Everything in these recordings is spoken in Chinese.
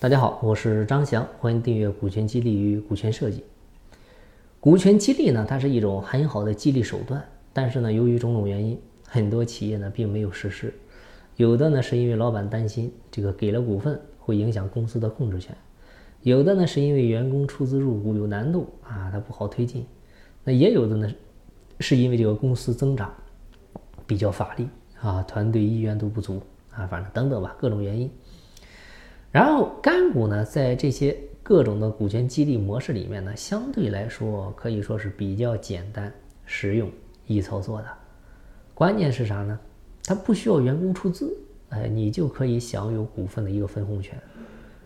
大家好，我是张翔，欢迎订阅股权激励与股权设计。股权激励呢，它是一种很好的激励手段，但是呢，由于种种原因，很多企业呢并没有实施。有的呢是因为老板担心这个给了股份会影响公司的控制权，有的呢是因为员工出资入股有难度啊，它不好推进。那也有的呢是因为这个公司增长比较乏力啊，团队意愿度不足啊，反正等等吧，各种原因。然后干股呢，在这些各种的股权激励模式里面呢，相对来说可以说是比较简单、实用、易操作的。关键是啥呢？它不需要员工出资，哎，你就可以享有股份的一个分红权。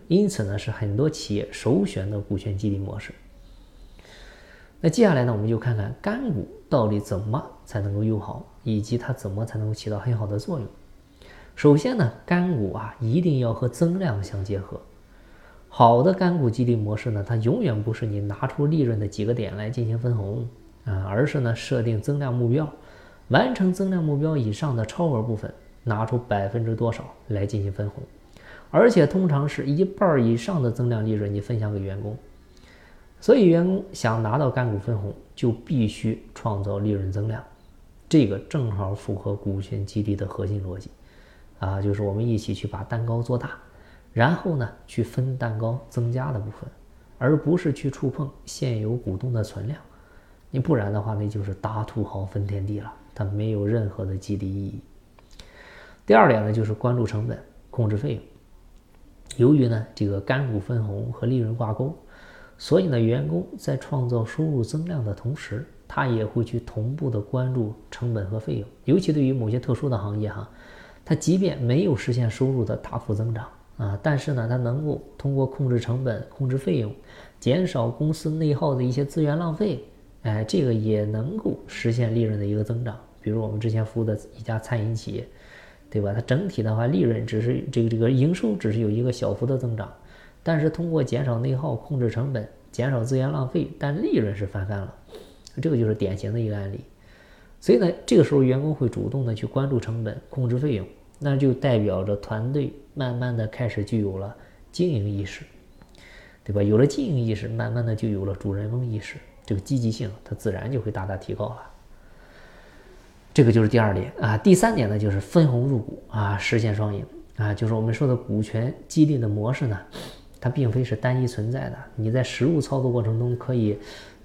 因此呢，是很多企业首选的股权激励模式。那接下来呢，我们就看看干股到底怎么才能够用好，以及它怎么才能够起到很好的作用。首先呢，干股啊一定要和增量相结合。好的干股激励模式呢，它永远不是你拿出利润的几个点来进行分红啊，而是呢设定增量目标，完成增量目标以上的超额部分，拿出百分之多少来进行分红，而且通常是一半以上的增量利润你分享给员工。所以员工想拿到干股分红，就必须创造利润增量，这个正好符合股权激励的核心逻辑。啊，就是我们一起去把蛋糕做大，然后呢，去分蛋糕增加的部分，而不是去触碰现有股东的存量。你不然的话，那就是大土豪分天地了，它没有任何的激励意义。第二点呢，就是关注成本，控制费用。由于呢，这个干股分红和利润挂钩，所以呢，员工在创造收入增量的同时，他也会去同步的关注成本和费用，尤其对于某些特殊的行业哈。它即便没有实现收入的大幅增长啊，但是呢，它能够通过控制成本、控制费用，减少公司内耗的一些资源浪费，哎，这个也能够实现利润的一个增长。比如我们之前服务的一家餐饮企业，对吧？它整体的话，利润只是这个这个营收只是有一个小幅的增长，但是通过减少内耗、控制成本、减少资源浪费，但利润是翻番了。这个就是典型的一个案例。所以呢，这个时候员工会主动的去关注成本、控制费用，那就代表着团队慢慢的开始具有了经营意识，对吧？有了经营意识，慢慢的就有了主人翁意识，这个积极性它自然就会大大提高了。这个就是第二点啊。第三点呢，就是分红入股啊，实现双赢啊。就是我们说的股权激励的模式呢，它并非是单一存在的，你在实物操作过程中可以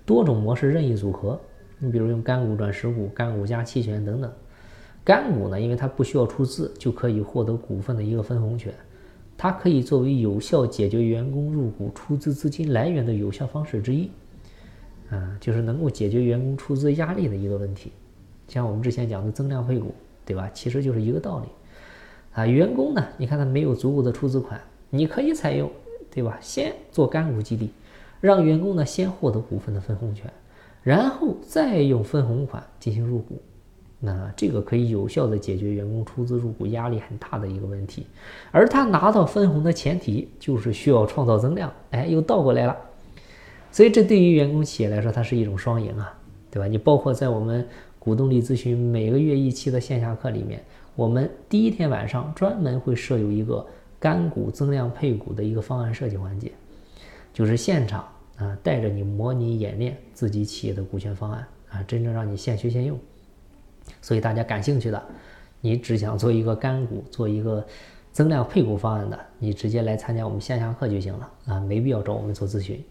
多种模式任意组合。你比如用干股转实股、干股加期权等等，干股呢，因为它不需要出资就可以获得股份的一个分红权，它可以作为有效解决员工入股出资资金来源的有效方式之一，啊，就是能够解决员工出资压力的一个问题。像我们之前讲的增量配股，对吧？其实就是一个道理，啊，员工呢，你看他没有足够的出资款，你可以采用，对吧？先做干股激励，让员工呢先获得股份的分红权。然后再用分红款进行入股，那这个可以有效的解决员工出资入股压力很大的一个问题。而他拿到分红的前提就是需要创造增量，哎，又倒过来了。所以这对于员工企业来说，它是一种双赢啊，对吧？你包括在我们股东力咨询每个月一期的线下课里面，我们第一天晚上专门会设有一个干股增量配股的一个方案设计环节，就是现场。啊，带着你模拟演练自己企业的股权方案啊，真正让你现学现用。所以大家感兴趣的，你只想做一个干股、做一个增量配股方案的，你直接来参加我们线下课就行了啊，没必要找我们做咨询。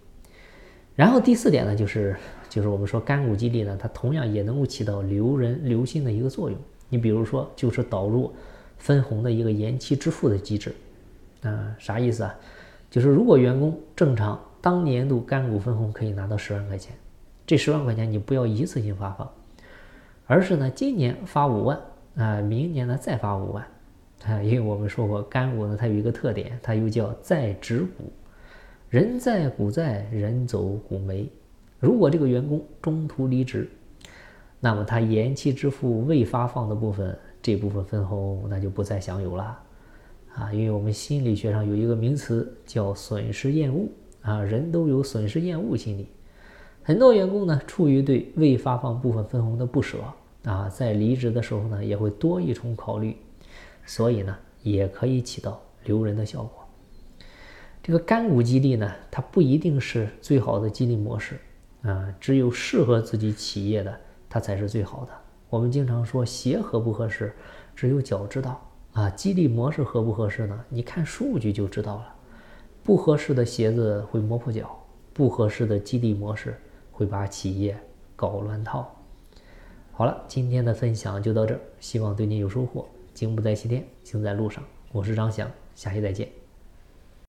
然后第四点呢，就是就是我们说干股激励呢，它同样也能够起到留人留心的一个作用。你比如说，就是导入分红的一个延期支付的机制啊，啥意思啊？就是如果员工正常。当年度干股分红可以拿到十万块钱，这十万块钱你不要一次性发放，而是呢今年发五万啊，明年呢再发五万啊，因为我们说过干股呢它有一个特点，它又叫在职股，人在股在，人走股没。如果这个员工中途离职，那么他延期支付未发放的部分，这部分分红那就不再享有了啊，因为我们心理学上有一个名词叫损失厌恶。啊，人都有损失厌恶心理，很多员工呢，出于对未发放部分分红的不舍啊，在离职的时候呢，也会多一重考虑，所以呢，也可以起到留人的效果。这个干股激励呢，它不一定是最好的激励模式啊，只有适合自己企业的，它才是最好的。我们经常说鞋合不合适，只有脚知道啊。激励模式合不合适呢？你看数据就知道了。不合适的鞋子会磨破脚，不合适的激励模式会把企业搞乱套。好了，今天的分享就到这儿，希望对你有收获。经不在西天，行在路上。我是张翔，下期再见。